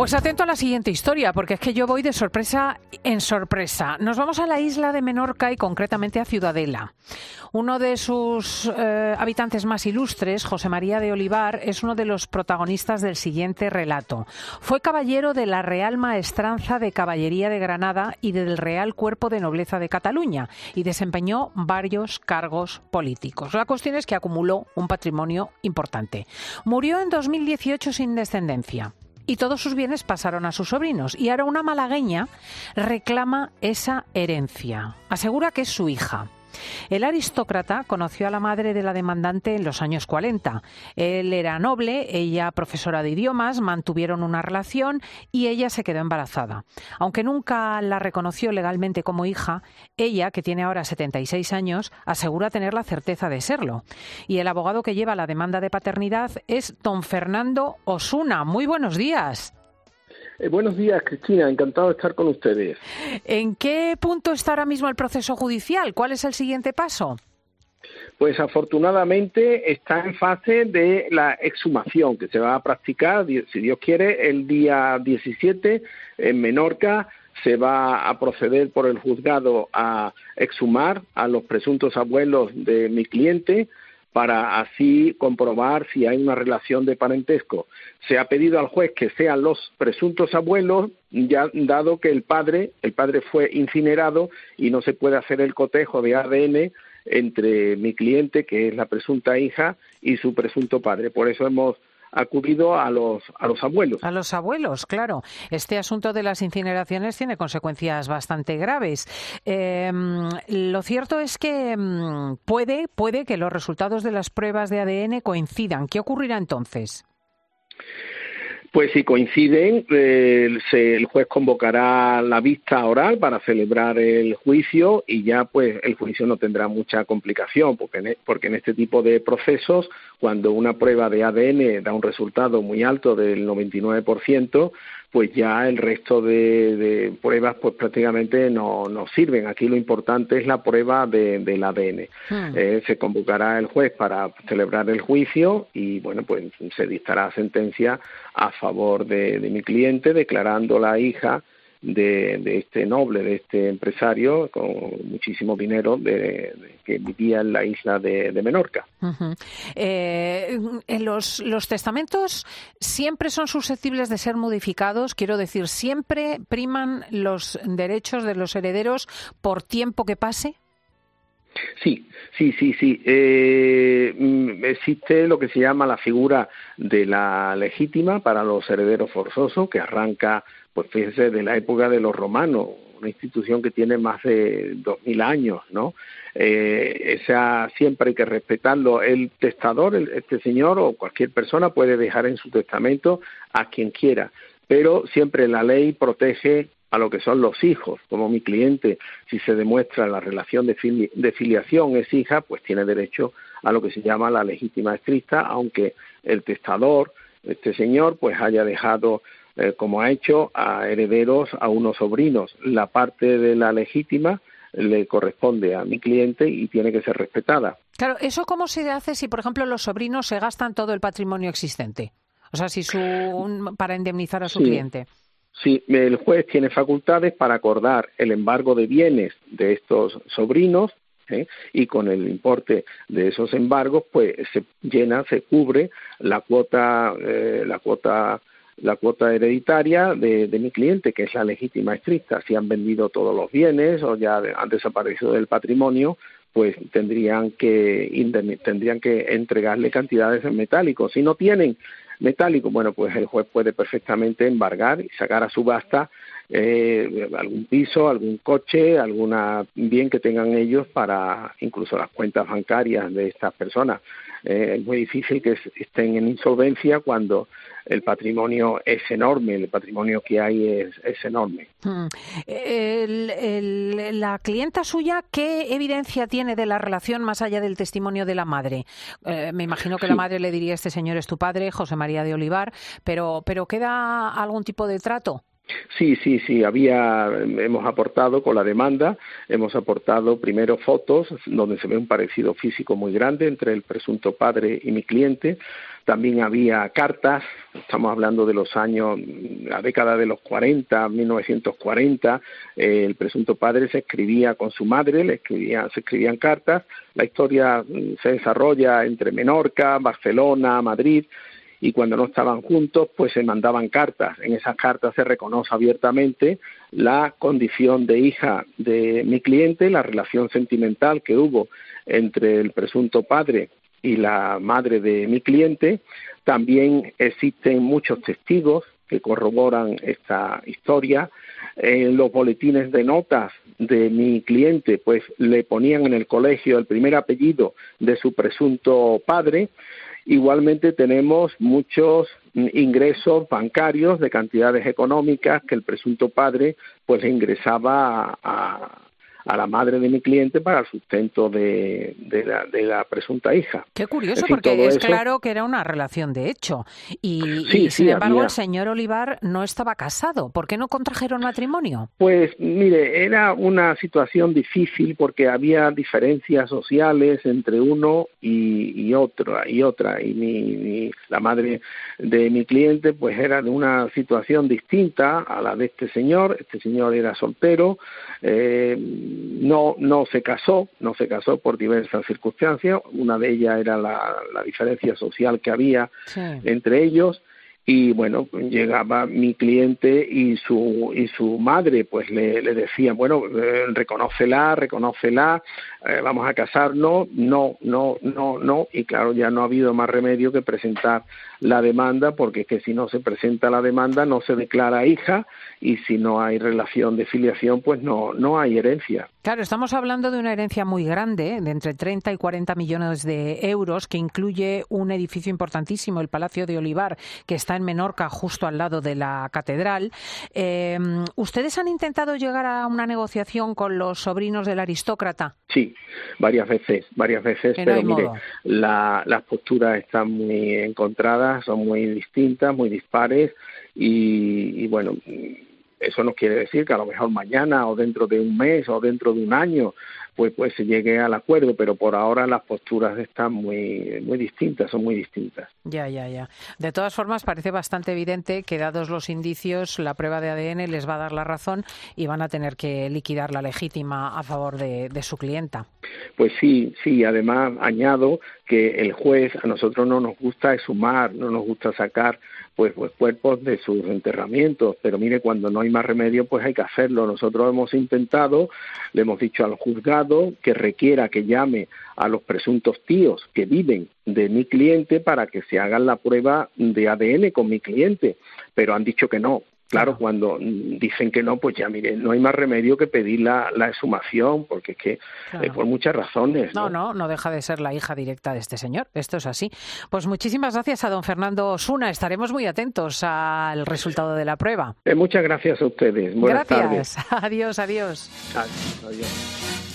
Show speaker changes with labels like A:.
A: Pues atento a la siguiente historia, porque es que yo voy de sorpresa en sorpresa. Nos vamos a la isla de Menorca y concretamente a Ciudadela. Uno de sus eh, habitantes más ilustres, José María de Olivar, es uno de los protagonistas del siguiente relato. Fue caballero de la Real Maestranza de Caballería de Granada y del Real Cuerpo de Nobleza de Cataluña y desempeñó varios cargos políticos. La cuestión es que acumuló un patrimonio importante. Murió en 2018 sin descendencia y todos sus bienes pasaron a sus sobrinos. Y ahora una malagueña reclama esa herencia. Asegura que es su hija. El aristócrata conoció a la madre de la demandante en los años 40. Él era noble, ella profesora de idiomas, mantuvieron una relación y ella se quedó embarazada. Aunque nunca la reconoció legalmente como hija, ella, que tiene ahora 76 años, asegura tener la certeza de serlo. Y el abogado que lleva la demanda de paternidad es don Fernando Osuna. Muy buenos días.
B: Eh, buenos días, Cristina. Encantado de estar con ustedes.
A: ¿En qué punto está ahora mismo el proceso judicial? ¿Cuál es el siguiente paso?
B: Pues afortunadamente está en fase de la exhumación que se va a practicar, si Dios quiere, el día 17 en Menorca. Se va a proceder por el juzgado a exhumar a los presuntos abuelos de mi cliente para así comprobar si hay una relación de parentesco. Se ha pedido al juez que sean los presuntos abuelos, ya dado que el padre, el padre fue incinerado y no se puede hacer el cotejo de ADN entre mi cliente, que es la presunta hija, y su presunto padre. Por eso hemos acudido a los, a los abuelos.
A: A los abuelos, claro. Este asunto de las incineraciones tiene consecuencias bastante graves. Em, lo cierto es que em, puede, puede que los resultados de las pruebas de ADN coincidan. ¿Qué ocurrirá entonces?
B: Pues si coinciden, el juez convocará la vista oral para celebrar el juicio y ya pues el juicio no tendrá mucha complicación porque en, e, porque en este tipo de procesos cuando una prueba de ADN da un resultado muy alto del 99%, pues ya el resto de, pruebas pues prácticamente no, no, sirven. Aquí lo importante es la prueba de, del ADN. Hmm. Eh, se convocará el juez para celebrar el juicio y bueno, pues se dictará sentencia a favor de, de mi cliente declarando la hija de, este noble, de este empresario con muchísimo dinero de, que vivía en la isla de, Menorca.
A: Eh, los, los testamentos siempre son susceptibles de ser modificados, quiero decir, siempre priman los derechos de los herederos por tiempo que pase.
B: Sí, sí, sí, sí. Eh, mm, existe lo que se llama la figura de la legítima para los herederos forzosos, que arranca pues fíjese, de la época de los romanos, una institución que tiene más de dos mil años, ¿no? Eh, esa siempre hay que respetarlo. El testador, este señor o cualquier persona puede dejar en su testamento a quien quiera, pero siempre la ley protege a lo que son los hijos, como mi cliente, si se demuestra la relación de, de filiación es hija, pues tiene derecho a lo que se llama la legítima estricta, aunque el testador, este señor, pues haya dejado eh, como ha hecho a herederos, a unos sobrinos. La parte de la legítima le corresponde a mi cliente y tiene que ser respetada.
A: Claro, ¿eso cómo se hace si, por ejemplo, los sobrinos se gastan todo el patrimonio existente? O sea, si su, para indemnizar a su cliente.
B: Sí, el juez tiene facultades para acordar el embargo de bienes de estos sobrinos ¿eh? y con el importe de esos embargos, pues se llena, se cubre la cuota, eh, la cuota la cuota hereditaria de, mi cliente, que es la legítima estricta. Si han vendido todos los bienes o ya han desaparecido del patrimonio, pues tendrían que, tendrían que entregarle cantidades en metálico. Si no tienen metálico, bueno, pues el juez puede perfectamente embargar y sacar a subasta eh, algún piso, algún coche, alguna bien que tengan ellos para incluso las cuentas bancarias de estas personas. Eh, es muy difícil que estén en insolvencia cuando el patrimonio es enorme, el patrimonio que hay es, enorme. Hmm.
A: la clienta suya, ¿qué evidencia tiene de la relación más allá del testimonio de la madre? Eh, me imagino que la madre le diría, este señor es tu padre, José María de Olivar, pero, pero ¿queda algún tipo de trato?
B: Sí, sí, sí, había, hemos aportado con la demanda, hemos aportado primero fotos donde se ve un parecido físico muy grande entre el presunto padre y mi cliente. También había cartas, estamos hablando de los años, la década de los 40, 1940, eh, el presunto padre se escribía con su madre, le escribían, se escribían cartas. La historia mm, se desarrolla entre Menorca, Barcelona, Madrid y cuando no estaban juntos, pues se mandaban cartas. En esas cartas se reconoce abiertamente la condición de hija de mi cliente, la relación sentimental que hubo entre el presunto padre y la madre de mi cliente. También existen muchos testigos que corroboran esta historia. En los boletines de notas de mi cliente, pues le ponían en el colegio el primer apellido de su presunto padre Igualmente tenemos muchos ingresos bancarios de cantidades económicas que el presunto padre pues ingresaba a, a la madre de mi cliente para el sustento de, de, la, presunta hija.
A: Qué curioso, porque es claro que era una relación de hecho. Y, sin embargo, el señor Olivar no estaba casado. ¿Por qué no contrajeron matrimonio?
B: Pues mire, era una situación difícil porque había diferencias sociales entre uno y, otro y otra. Y mi, la madre de mi cliente, pues era de una situación distinta a la de este señor. Este señor era soltero. Eh, no, no se casó, no se casó por diversas circunstancias. Una de ellas era la, diferencia social que había entre ellos y bueno llegaba mi cliente y su y su madre pues le, le decían bueno eh, reconócela reconócela eh, vamos a casarnos no no no no. Y claro ya no ha habido más remedio que presentar la demanda porque es que si no se presenta la demanda no se declara hija y si no hay relación de filiación pues no no hay herencia.
A: Claro estamos hablando de una herencia muy grande de entre 30 y 40 millones de euros que incluye un edificio importantísimo el Palacio de Olivar que está en Menorca, justo al lado de la catedral. Em, ¿Ustedes han intentado llegar a una negociación con los sobrinos del aristócrata?
B: Sí, varias veces, varias veces, pero mire, las posturas están muy encontradas, son muy distintas, muy dispares y, y bueno eso no quiere decir que a lo mejor mañana o dentro de un mes o dentro de un año pues pues se llegue al acuerdo, pero por ahora las posturas están muy muy distintas, son muy distintas.
A: Ya, ya, ya. De todas formas parece bastante evidente que dados los indicios, la prueba de ADN les va a dar la razón y van a tener que liquidar la legítima a favor de, de su clienta.
B: Pues sí, sí, además añado que el juez a nosotros no nos gusta sumar, no nos gusta sacar pues, pues cuerpos de sus enterramientos, pero mire, cuando no hay más remedio, pues hay que hacerlo. Nosotros hemos intentado, le hemos dicho al juzgado que requiera que llame a los presuntos tíos que viven de mi cliente para que se hagan la prueba de ADN con mi cliente, pero han dicho que no, Claro, cuando dicen que no, pues ya mire, no hay más remedio que pedir la, la exhumación, porque es que eh, por muchas razones.
A: ¿no? ¿no? no, deja de ser la hija directa de este señor. Esto es así. Pues muchísimas gracias a don Fernando Osuna. Estaremos muy atentos al resultado de la prueba.
B: Eh, muchas gracias a ustedes. Buenas
A: gracias. Adiós, adiós.
B: Adiós.